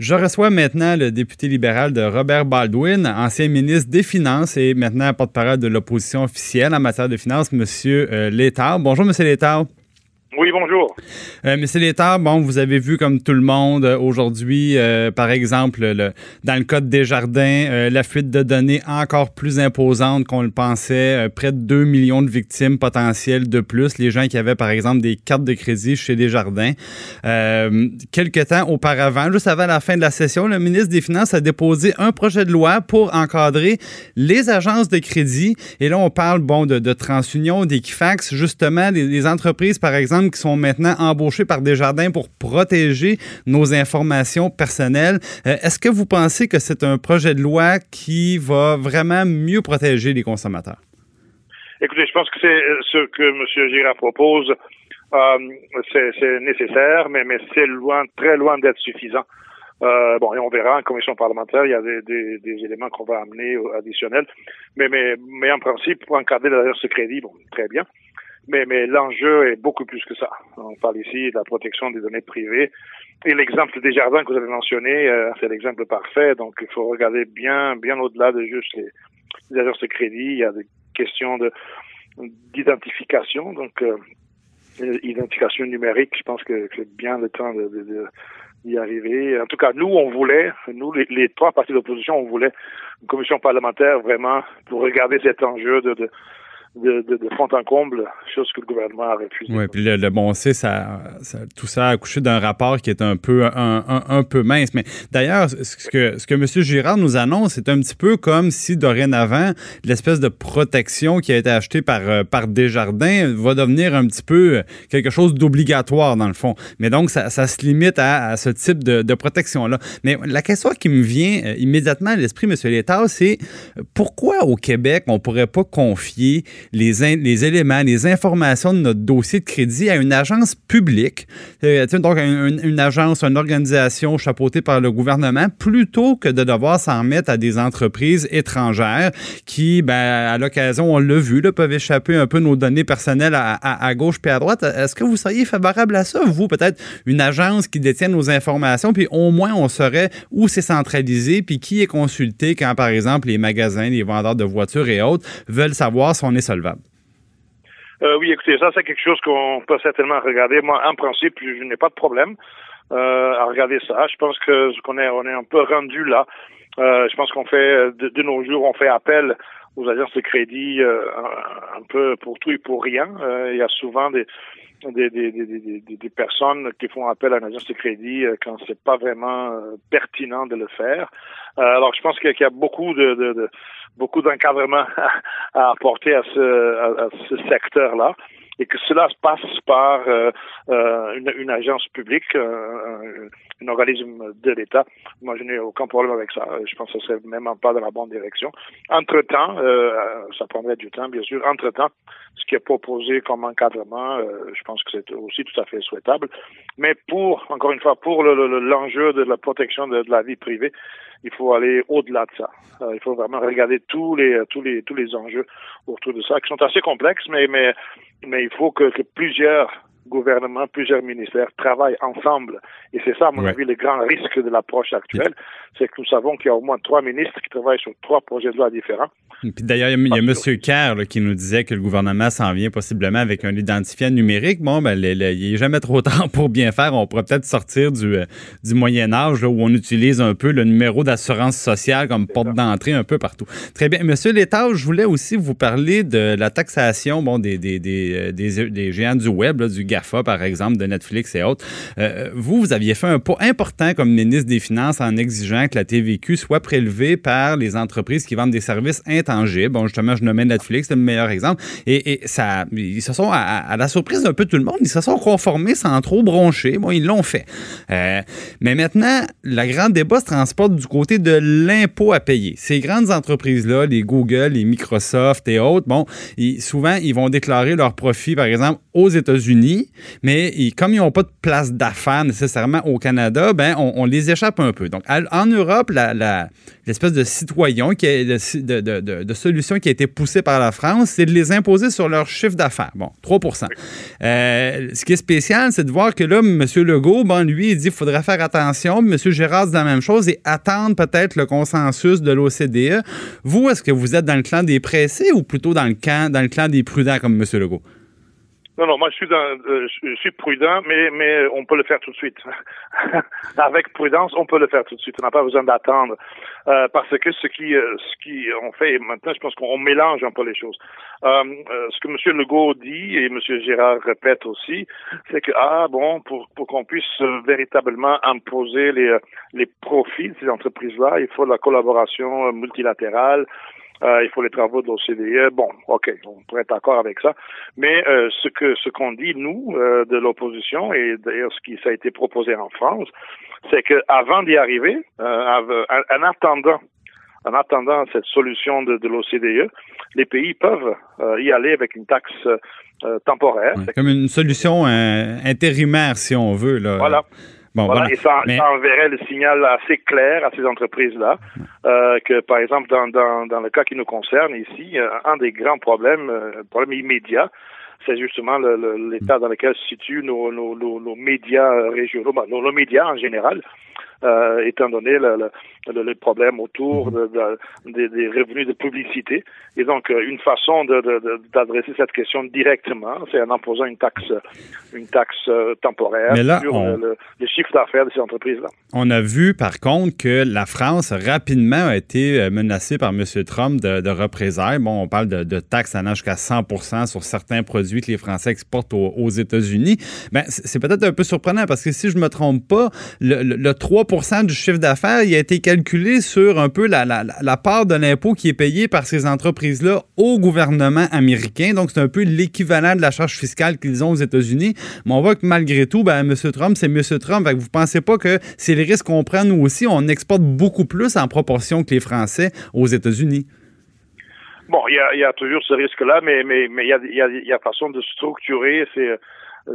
Je reçois maintenant le député libéral de Robert Baldwin, ancien ministre des Finances et maintenant porte-parole de l'opposition officielle en matière de finances, M. Euh, Létard. Bonjour, M. Létard. Oui, bonjour. Euh, Monsieur l'État, bon, vous avez vu comme tout le monde euh, aujourd'hui, euh, par exemple, le, dans le code des jardins, euh, la fuite de données encore plus imposante qu'on le pensait, près de 2 millions de victimes potentielles de plus, les gens qui avaient, par exemple, des cartes de crédit chez Desjardins. quelques temps auparavant, juste avant la fin de la session, le ministre des Finances a déposé un projet de loi pour encadrer les agences de crédit. Et là, on parle, bon, de, de TransUnion, d'Equifax, justement, des, des entreprises, par exemple, qui sont maintenant embauchés par Desjardins pour protéger nos informations personnelles. Euh, est-ce que vous pensez que c'est un projet de loi qui va vraiment mieux protéger les consommateurs? Écoutez, je pense que c'est euh, ce que M. Girard propose. Euh, c'est nécessaire, mais, c'est loin, très loin d'être suffisant. Bon, et on verra en commission parlementaire, il y a des, éléments qu'on va amener additionnels. Mais, en principe, pour encadrer d'ailleurs ce crédit, très bien. Mais, mais l'enjeu est beaucoup plus que ça. On parle ici de la protection des données privées. Et l'exemple des jardins que vous avez mentionné, euh, c'est l'exemple parfait. Donc, il faut regarder bien, bien au-delà de juste les, les agences de crédit. Il y a des questions de d'identification. Donc, euh, identification numérique, je pense que c'est bien le temps de, de, d'y arriver. En tout cas, nous, on voulait, nous, les, les trois partis d'opposition, on voulait une commission parlementaire vraiment pour regarder cet enjeu de, de de, de, de, fond en comble, chose que le gouvernement a refusé. Oui, puis le, le, bon c'est ça, ça, tout ça a accouché d'un rapport qui est un peu un, un, peu mince. Mais d'ailleurs, ce que ce que M. Girard nous annonce, c'est un petit peu comme si dorénavant l'espèce de protection qui a été achetée par euh, par Desjardins va devenir un petit peu quelque chose d'obligatoire dans le fond. Mais donc ça, ça se limite à, à ce type de, de protection là. Mais la question qui me vient euh, immédiatement à l'esprit, M. Létard, c'est pourquoi au Québec on pourrait pas confier les, les éléments, les informations de notre dossier de crédit à une agence publique, euh, donc une, une, agence, une organisation chapeautée par le gouvernement, plutôt que de devoir s'en mettre à des entreprises étrangères qui, ben, à l'occasion, on l'a vu, là, peuvent échapper un peu nos données personnelles à gauche puis à droite. Est-ce que vous seriez favorable à ça, vous, peut-être une agence qui détient nos informations, puis au moins on saurait où c'est centralisé, puis qui est consulté quand, par exemple, les magasins, les vendeurs de voitures et autres veulent savoir si on est Euh, oui, écoutez, ça, c'est quelque chose qu'on peut certainement regarder. Moi, en principe, je n'ai pas de problème euh, à regarder ça. Je pense que qu'on est, on est un peu rendu là. Euh, je pense qu'on fait, de, de, nos jours, on fait appel aux agences de crédit un, peu pour tout et pour rien. Il y a souvent des, des, personnes qui font appel à une agence de crédit quand c'est pas vraiment pertinent de le faire. alors, je pense qu'il y a beaucoup de, beaucoup d'encadrement à, apporter à ce, secteur-là et que cela se passe par euh, euh, une, agence publique, euh, un, organisme de l'État. Moi, je n'ai aucun problème avec ça. Je pense que ce serait même pas dans la bonne direction. Entre-temps, ça prendrait du temps, bien sûr. Entre-temps, ce qui est proposé comme encadrement, je pense que c'est aussi tout à fait souhaitable. Mais pour, encore une fois, pour l'enjeu le, le, de la protection de, la vie privée, il faut aller au-delà de ça. Euh, il faut vraiment regarder tous les tous les tous les enjeux autour de ça qui sont assez complexes, mais mais mais il faut que, que plusieurs gouvernements, plusieurs ministères travaillent ensemble. Et c'est ça, à mon ouais. avis, le grand risque de l'approche actuelle, c'est que nous savons qu'il y a au moins trois ministres qui travaillent sur trois projets de loi différents. Puis d'ailleurs, il y a, M. Kerr là, qui nous disait que le gouvernement s'en vient possiblement avec un identifiant numérique. Bon, ben, le, le, il n'est jamais trop tard pour bien faire. On pourrait peut-être sortir du, euh, du Moyen Âge là, où on utilise un peu le numéro d'assurance sociale comme porte d'entrée un peu partout. Très bien. Monsieur Létard, je voulais aussi vous parler de la taxation bon, des, des, des, des, des géants du web, là, du Par exemple, de Netflix et autres. Euh, vous, vous aviez fait un pas important comme ministre des Finances en exigeant que la TVQ soit prélevée par les entreprises qui vendent des services intangibles. Bon, justement, je nommais Netflix, c'est le meilleur exemple. Et, ça, ils se sont, à, la surprise d'un peu tout le monde, ils se sont conformés sans trop broncher. Bon, ils l'ont fait. Euh, mais maintenant, le grand débat se transporte du côté de l'impôt à payer. Ces grandes entreprises-là, les Google, les Microsoft et autres, bon, souvent, ils vont déclarer leurs profits, par exemple, aux États-Unis mais comme ils n'ont pas de place d'affaires nécessairement au Canada, ben on, les échappe un peu. Donc, en Europe, l'espèce de citoyen, qui de, solution qui a été poussée par la France, c'est de les imposer sur leur chiffre d'affaires. Bon, 3% euh, Ce qui est spécial, c'est de voir que là, M. Legault, bon, lui, il dit qu'il faudrait faire attention. M. Gérard dit la même chose et attendre peut-être le consensus de l'OCDE. Vous, est-ce que vous êtes dans le clan des pressés ou plutôt dans le, camp, dans le clan des prudents comme M. Legault? Non, non, moi je suis, dans, euh, je suis prudent, mais, mais on peut le faire tout de suite. Avec prudence, on peut le faire tout de suite. On n'a pas besoin d'attendre. Euh, parce que ce qui, euh, ce qui on fait maintenant, je pense qu'on mélange un peu les choses. Euh, ce que M. Legault dit et M. Gérard répète aussi, c'est que ah bon, pour, pour qu'on puisse véritablement imposer les, les profits de ces entreprises-là, il faut la collaboration multilatérale. Euh, il faut les travaux de l'OCDE. Bon, OK, on pourrait être d'accord avec ça. Mais euh, ce que ce qu'on dit, nous, euh, de l'opposition, et d'ailleurs ce qui ça a été proposé en France, c'est qu'avant d'y arriver, en, attendant en attendant cette solution de, de l'OCDE, les pays peuvent y aller avec une taxe temporaire. comme une solution intérimaire, si on veut. Là. Voilà voilà, Et ça, enverrait le signal assez clair à ces entreprises-là euh, que, par exemple, dans, dans, dans le cas qui nous concerne ici, euh, un des grands problèmes, euh, problème immédiat, c'est justement l'état dans lequel se situent nos, nos, nos, médias régionaux, ben, nos, nos, médias en général, euh, étant donné le, le, le, problème autour de, de, des revenus de publicité. Et donc, euh, une façon d'adresser cette question directement, c'est en imposant une taxe, une taxe euh, temporaire sur le, chiffre d'affaires de ces entreprises-là. On a vu, par contre, que la France rapidement a été menacée par M. Trump de, représailles. Bon, on parle de, taxes allant jusqu'à 100 sur certains produits que les Français exportent aux, États-Unis. Ben, c'est peut-être un peu surprenant parce que si je me trompe pas, le, le 3% du chiffre d'affaires, il a été calculé sur un peu la, part de l'impôt qui est payé par ces entreprises-là au gouvernement américain. Donc, c'est un peu l'équivalent de la charge fiscale qu'ils ont aux États-Unis. Mais on voit que malgré tout, ben, M. Trump, c'est M. Trump. Vous pensez pas que c'est les risques qu'on prend nous aussi? On exporte beaucoup plus en proportion que les Français aux États-Unis. Bon, il y a, toujours ce risque-là, mais il y a, y, façon de structurer ces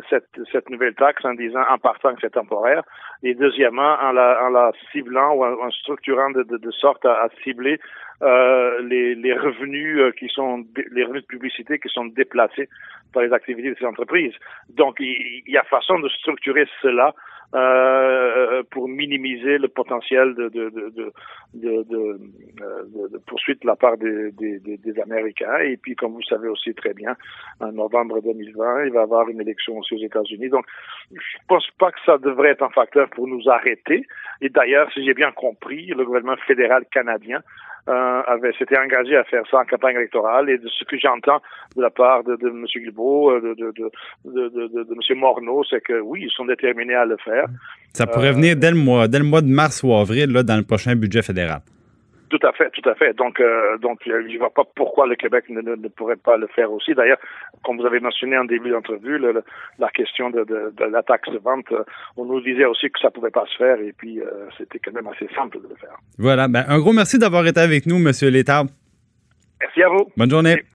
cette, cette nouvelle taxe en disant en partant que c'est temporaire et deuxièmement en la, en la ciblant ou en, structurant de, de, de, sorte à, à cibler euh, les, les, revenus euh, qui sont les revenus de publicité qui sont déplacés par les activités de ces entreprises. Donc il, il y a façon de structurer cela euh, pour minimiser le potentiel de, de, de, de, de poursuite de la part des, des, des, Américains. Et puis, comme vous savez aussi très bien, en novembre 2020, il va y avoir une élection aussi aux États-Unis. Donc, je pense pas que ça devrait être un facteur pour nous arrêter. Et d'ailleurs, si j'ai bien compris, le gouvernement fédéral canadien euh, avait s'était engagé à faire ça en campagne électorale et de ce que j'entends de la part de, de M. Guilbeault, euh, de, de, de, de, de, M. Morneau, c'est que oui, ils sont déterminés à le faire. Ça pourrait venir dès le mois, dès le mois de mars ou avril, là, dans le prochain budget fédéral. Tout à fait, tout à fait. Donc, euh, donc, je ne vois pas pourquoi le Québec ne, ne, pourrait pas le faire aussi. D'ailleurs, comme vous avez mentionné en début d'entrevue, la question de, de, de, la taxe de vente, euh, on nous disait aussi que ça pouvait pas se faire, et puis euh, c'était quand même assez simple de le faire. Voilà. Ben, un gros merci d'avoir été avec nous, Monsieur Létard. Merci à vous. Bonne journée.